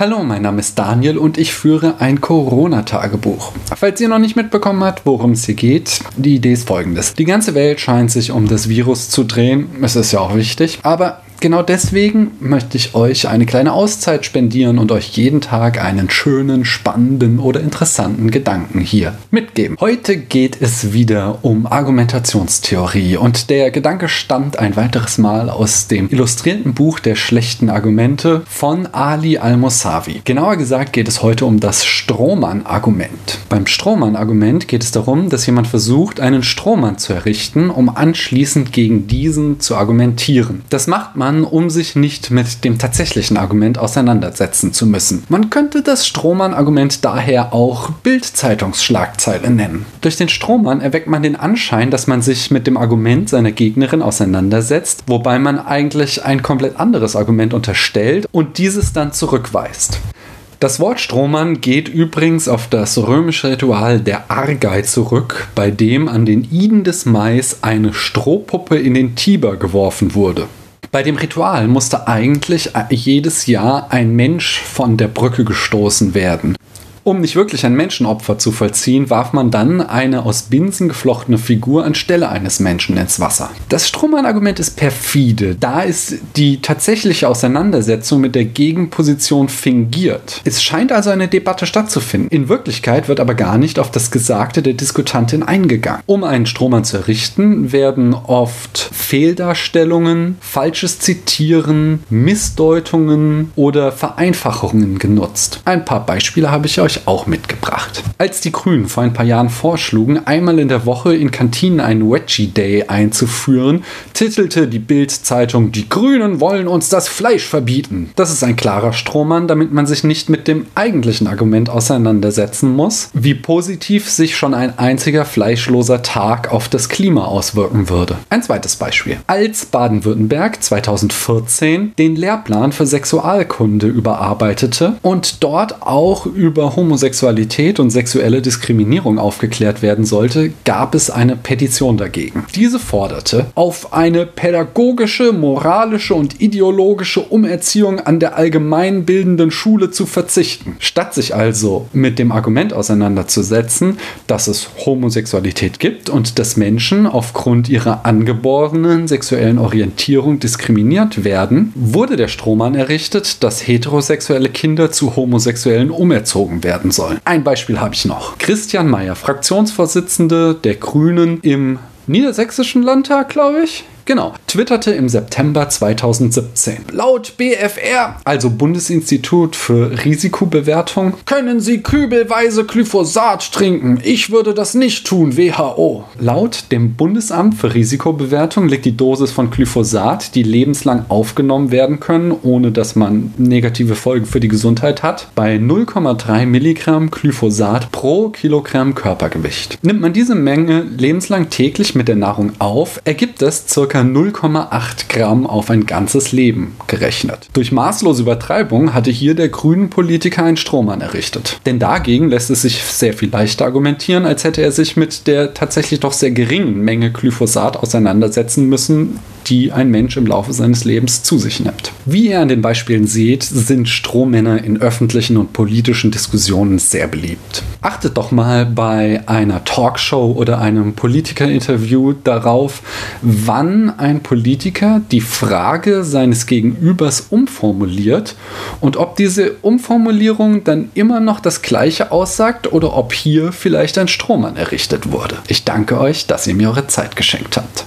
Hallo, mein Name ist Daniel und ich führe ein Corona-Tagebuch. Falls ihr noch nicht mitbekommen habt, worum es hier geht, die Idee ist folgendes. Die ganze Welt scheint sich um das Virus zu drehen. Es ist ja auch wichtig. Aber Genau deswegen möchte ich euch eine kleine Auszeit spendieren und euch jeden Tag einen schönen, spannenden oder interessanten Gedanken hier mitgeben. Heute geht es wieder um Argumentationstheorie und der Gedanke stammt ein weiteres Mal aus dem illustrierten Buch der schlechten Argumente von Ali Al-Mosavi. Genauer gesagt geht es heute um das Strohmann-Argument. Beim Strohmann-Argument geht es darum, dass jemand versucht, einen Strohmann zu errichten, um anschließend gegen diesen zu argumentieren. Das macht man man, um sich nicht mit dem tatsächlichen Argument auseinandersetzen zu müssen. Man könnte das Strohmann-Argument daher auch Bild-Zeitungsschlagzeile nennen. Durch den Strohmann erweckt man den Anschein, dass man sich mit dem Argument seiner Gegnerin auseinandersetzt, wobei man eigentlich ein komplett anderes Argument unterstellt und dieses dann zurückweist. Das Wort Strohmann geht übrigens auf das römische Ritual der Argai zurück, bei dem an den Iden des Mais eine Strohpuppe in den Tiber geworfen wurde. Bei dem Ritual musste eigentlich jedes Jahr ein Mensch von der Brücke gestoßen werden. Um nicht wirklich ein Menschenopfer zu vollziehen, warf man dann eine aus Binsen geflochtene Figur anstelle eines Menschen ins Wasser. Das Strohmann-Argument ist perfide. Da ist die tatsächliche Auseinandersetzung mit der Gegenposition fingiert. Es scheint also eine Debatte stattzufinden. In Wirklichkeit wird aber gar nicht auf das Gesagte der Diskutantin eingegangen. Um einen Strohmann zu errichten, werden oft Fehldarstellungen, falsches Zitieren, Missdeutungen oder Vereinfachungen genutzt. Ein paar Beispiele habe ich euch auch mitgebracht. Als die Grünen vor ein paar Jahren vorschlugen, einmal in der Woche in Kantinen einen Veggie Day einzuführen, titelte die Bild-Zeitung, die Grünen wollen uns das Fleisch verbieten. Das ist ein klarer Strohmann, damit man sich nicht mit dem eigentlichen Argument auseinandersetzen muss, wie positiv sich schon ein einziger fleischloser Tag auf das Klima auswirken würde. Ein zweites Beispiel. Als Baden-Württemberg 2014 den Lehrplan für Sexualkunde überarbeitete und dort auch über Homosexualität und sexuelle Diskriminierung aufgeklärt werden sollte, gab es eine Petition dagegen. Diese forderte, auf eine pädagogische, moralische und ideologische Umerziehung an der allgemeinbildenden Schule zu verzichten. Statt sich also mit dem Argument auseinanderzusetzen, dass es Homosexualität gibt und dass Menschen aufgrund ihrer angeborenen sexuellen Orientierung diskriminiert werden, wurde der Strohmann errichtet, dass heterosexuelle Kinder zu Homosexuellen umerzogen werden werden sollen. Ein Beispiel habe ich noch. Christian Mayer, Fraktionsvorsitzende der Grünen im Niedersächsischen Landtag, glaube ich Genau, twitterte im September 2017. Laut BFR, also Bundesinstitut für Risikobewertung, können Sie kübelweise Glyphosat trinken. Ich würde das nicht tun, WHO. Laut dem Bundesamt für Risikobewertung liegt die Dosis von Glyphosat, die lebenslang aufgenommen werden können, ohne dass man negative Folgen für die Gesundheit hat, bei 0,3 Milligramm Glyphosat pro Kilogramm Körpergewicht. Nimmt man diese Menge lebenslang täglich mit der Nahrung auf, ergibt es ca ca. 0,8 Gramm auf ein ganzes Leben gerechnet. Durch maßlose Übertreibung hatte hier der grünen Politiker einen Strohmann errichtet. Denn dagegen lässt es sich sehr viel leichter argumentieren, als hätte er sich mit der tatsächlich doch sehr geringen Menge Glyphosat auseinandersetzen müssen, die ein Mensch im Laufe seines Lebens zu sich nimmt. Wie ihr an den Beispielen seht, sind Strohmänner in öffentlichen und politischen Diskussionen sehr beliebt. Achtet doch mal bei einer Talkshow oder einem Politikerinterview darauf, wann ein Politiker die Frage seines Gegenübers umformuliert und ob diese Umformulierung dann immer noch das gleiche aussagt oder ob hier vielleicht ein Strohmann errichtet wurde. Ich danke euch, dass ihr mir eure Zeit geschenkt habt.